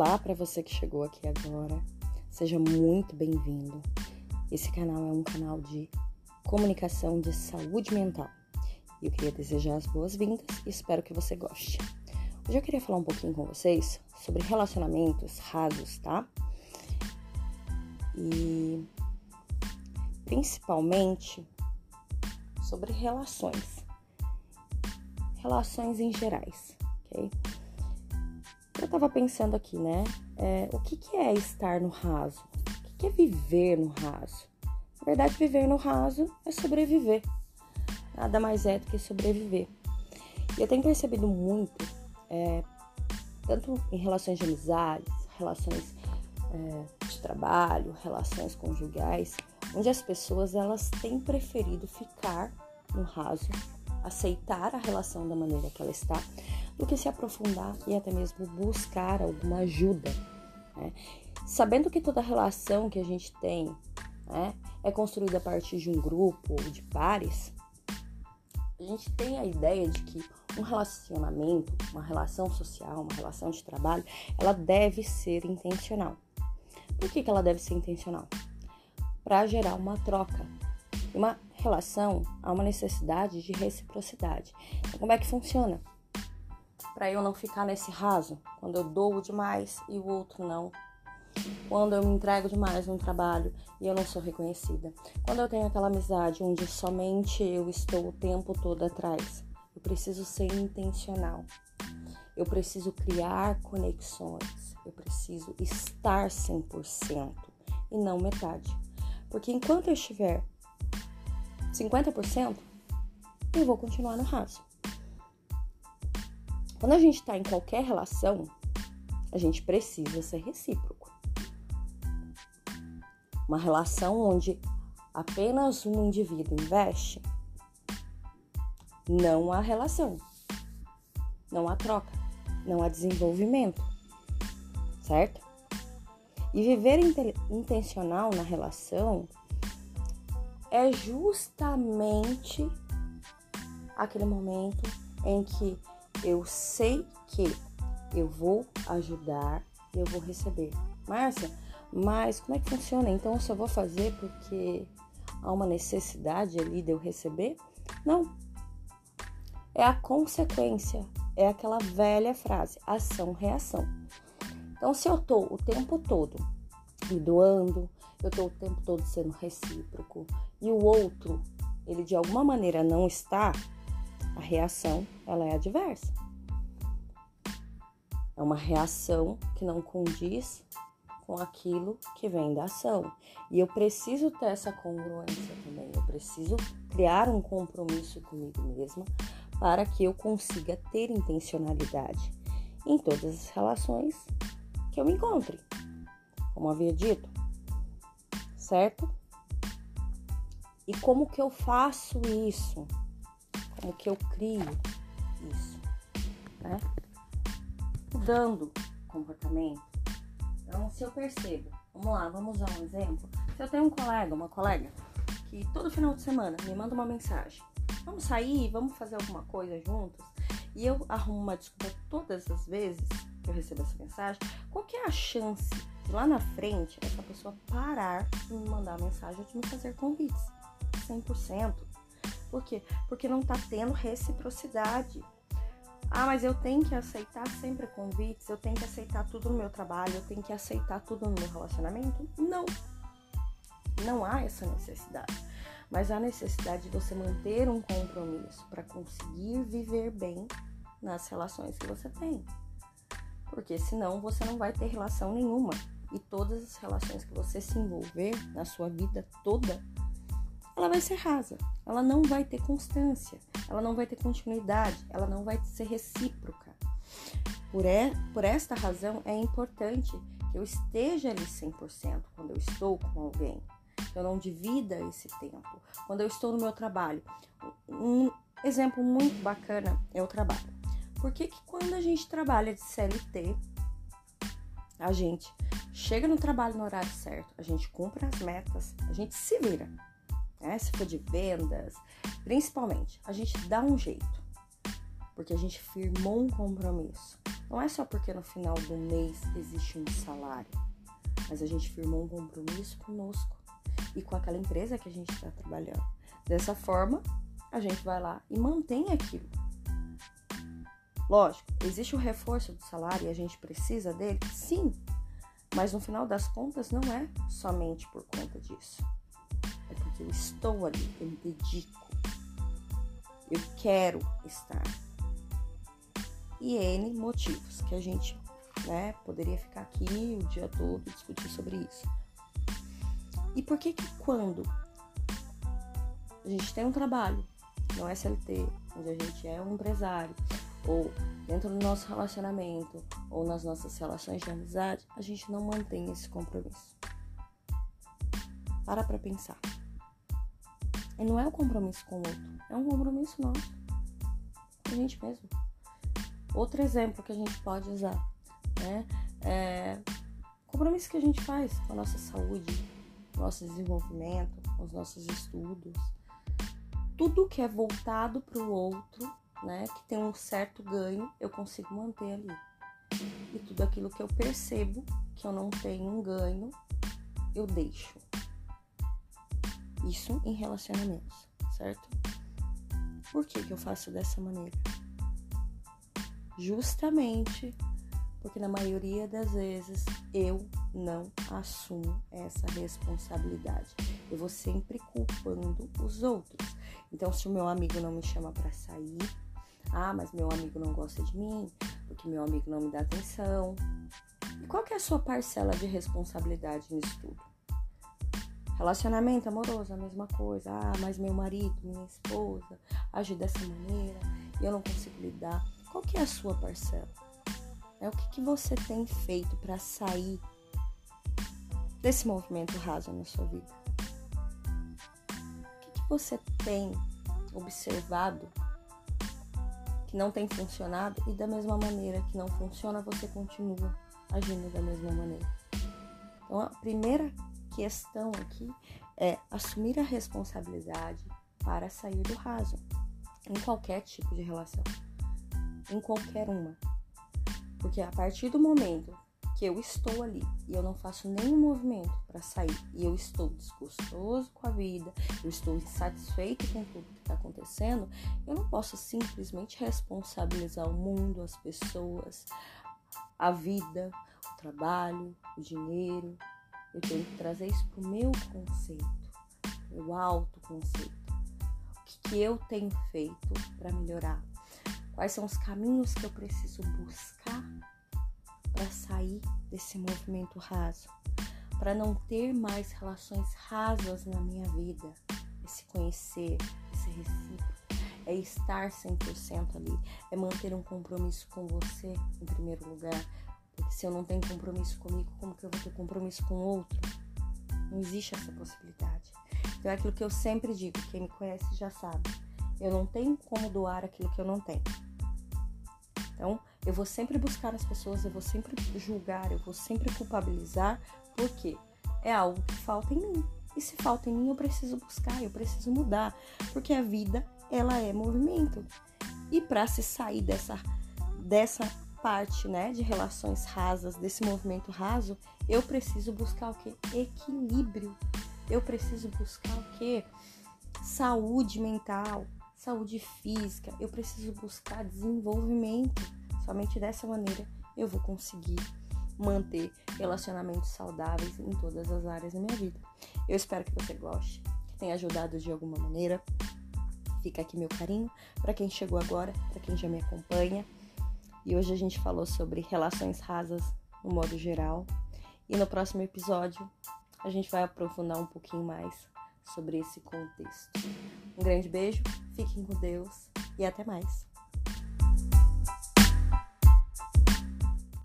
Olá para você que chegou aqui agora. Seja muito bem-vindo. Esse canal é um canal de comunicação de saúde mental. E eu queria desejar as boas-vindas e espero que você goste. Hoje eu queria falar um pouquinho com vocês sobre relacionamentos rasos, tá? E principalmente sobre relações. Relações em gerais, ok? Eu tava pensando aqui, né? É, o que, que é estar no raso? O que, que é viver no raso? Na verdade, viver no raso é sobreviver. Nada mais é do que sobreviver. E eu tenho percebido muito, é, tanto em relações de amizades, relações é, de trabalho, relações conjugais, onde as pessoas elas têm preferido ficar no raso, aceitar a relação da maneira que ela está, do que se aprofundar e até mesmo buscar alguma ajuda. Né? Sabendo que toda relação que a gente tem né, é construída a partir de um grupo ou de pares, a gente tem a ideia de que um relacionamento, uma relação social, uma relação de trabalho, ela deve ser intencional. Por que, que ela deve ser intencional? Para gerar uma troca. Uma relação há uma necessidade de reciprocidade. Então, como é que funciona? Para eu não ficar nesse raso, quando eu dou demais e o outro não. Quando eu me entrego demais no trabalho e eu não sou reconhecida. Quando eu tenho aquela amizade onde somente eu estou o tempo todo atrás. Eu preciso ser intencional. Eu preciso criar conexões. Eu preciso estar 100% e não metade. Porque enquanto eu estiver 50%, eu vou continuar no raso. Quando a gente está em qualquer relação, a gente precisa ser recíproco. Uma relação onde apenas um indivíduo investe, não há relação, não há troca, não há desenvolvimento, certo? E viver intencional na relação é justamente aquele momento em que eu sei que eu vou ajudar e eu vou receber. Márcia, mas como é que funciona? Então eu só vou fazer porque há uma necessidade ali de eu receber? Não. É a consequência, é aquela velha frase, ação-reação. Então, se eu tô o tempo todo me doando, eu tô o tempo todo sendo recíproco e o outro, ele de alguma maneira não está, a reação ela é adversa. É uma reação que não condiz com aquilo que vem da ação. E eu preciso ter essa congruência também. Eu preciso criar um compromisso comigo mesma para que eu consiga ter intencionalidade em todas as relações que eu me encontre. Como havia dito, certo? E como que eu faço isso? Como que eu crio isso, né? Mudando comportamento. Então, se eu percebo, vamos lá, vamos usar um exemplo. Se eu tenho um colega, uma colega, que todo final de semana me manda uma mensagem, vamos sair, vamos fazer alguma coisa juntos, e eu arrumo uma desculpa todas as vezes que eu recebo essa mensagem, qual que é a chance de lá na frente essa pessoa parar de me mandar mensagem ou de me fazer convites? 100%. Por quê? Porque não tá tendo reciprocidade. Ah, mas eu tenho que aceitar sempre convites, eu tenho que aceitar tudo no meu trabalho, eu tenho que aceitar tudo no meu relacionamento? Não. Não há essa necessidade. Mas há necessidade de você manter um compromisso para conseguir viver bem nas relações que você tem. Porque senão você não vai ter relação nenhuma. E todas as relações que você se envolver na sua vida toda ela vai ser rasa, ela não vai ter constância, ela não vai ter continuidade, ela não vai ser recíproca. Por, é, por esta razão, é importante que eu esteja ali 100% quando eu estou com alguém, que eu não divida esse tempo. Quando eu estou no meu trabalho, um exemplo muito bacana é o trabalho. Por que, que quando a gente trabalha de CLT, a gente chega no trabalho no horário certo, a gente cumpre as metas, a gente se vira né? Se for de vendas, principalmente, a gente dá um jeito, porque a gente firmou um compromisso. Não é só porque no final do mês existe um salário, mas a gente firmou um compromisso conosco e com aquela empresa que a gente está trabalhando. Dessa forma, a gente vai lá e mantém aquilo. Lógico, existe o reforço do salário e a gente precisa dele? Sim, mas no final das contas não é somente por conta disso. É porque eu estou ali, eu me dedico, eu quero estar. E N motivos que a gente né, poderia ficar aqui o dia todo discutir sobre isso. E por que que quando a gente tem um trabalho no SLT, onde a gente é um empresário, ou dentro do nosso relacionamento, ou nas nossas relações de amizade, a gente não mantém esse compromisso. Para pra pensar. E não é um compromisso com o outro, é um compromisso nosso. Com a gente mesmo. Outro exemplo que a gente pode usar, né? É compromisso que a gente faz com a nossa saúde, com o nosso desenvolvimento, com os nossos estudos. Tudo que é voltado para o outro, né? Que tem um certo ganho, eu consigo manter ali. E tudo aquilo que eu percebo que eu não tenho um ganho, eu deixo. Isso em relacionamentos, certo? Por que, que eu faço dessa maneira? Justamente porque na maioria das vezes eu não assumo essa responsabilidade. Eu vou sempre culpando os outros. Então, se o meu amigo não me chama para sair, ah, mas meu amigo não gosta de mim, porque meu amigo não me dá atenção. E qual que é a sua parcela de responsabilidade nisso tudo? Relacionamento amoroso, a mesma coisa. Ah, mas meu marido, minha esposa age dessa maneira e eu não consigo lidar. Qual que é a sua parcela? É o que, que você tem feito para sair desse movimento raso na sua vida? O que, que você tem observado que não tem funcionado e da mesma maneira que não funciona, você continua agindo da mesma maneira? Então, a primeira questão aqui é assumir a responsabilidade para sair do raso em qualquer tipo de relação, em qualquer uma. Porque a partir do momento que eu estou ali e eu não faço nenhum movimento para sair e eu estou desgostoso com a vida, eu estou insatisfeito com tudo que está acontecendo, eu não posso simplesmente responsabilizar o mundo, as pessoas, a vida, o trabalho, o dinheiro, eu tenho que trazer isso para o meu conceito, meu autoconceito. O que, que eu tenho feito para melhorar? Quais são os caminhos que eu preciso buscar para sair desse movimento raso? Para não ter mais relações rasas na minha vida. Esse conhecer, esse recíproco é estar 100% ali, é manter um compromisso com você em primeiro lugar, se eu não tenho compromisso comigo, como que eu vou ter compromisso com outro? Não existe essa possibilidade. Então é aquilo que eu sempre digo, quem me conhece já sabe. Eu não tenho como doar aquilo que eu não tenho. Então, eu vou sempre buscar as pessoas, eu vou sempre julgar, eu vou sempre culpabilizar, porque é algo que falta em mim. E se falta em mim, eu preciso buscar, eu preciso mudar, porque a vida, ela é movimento. E para se sair dessa dessa parte, né, de relações rasas, desse movimento raso, eu preciso buscar o que? Equilíbrio. Eu preciso buscar o que? Saúde mental, saúde física. Eu preciso buscar desenvolvimento. Somente dessa maneira eu vou conseguir manter relacionamentos saudáveis em todas as áreas da minha vida. Eu espero que você goste, que tenha ajudado de alguma maneira. Fica aqui meu carinho para quem chegou agora, para quem já me acompanha. E hoje a gente falou sobre relações rasas no modo geral. E no próximo episódio a gente vai aprofundar um pouquinho mais sobre esse contexto. Um grande beijo, fiquem com Deus e até mais.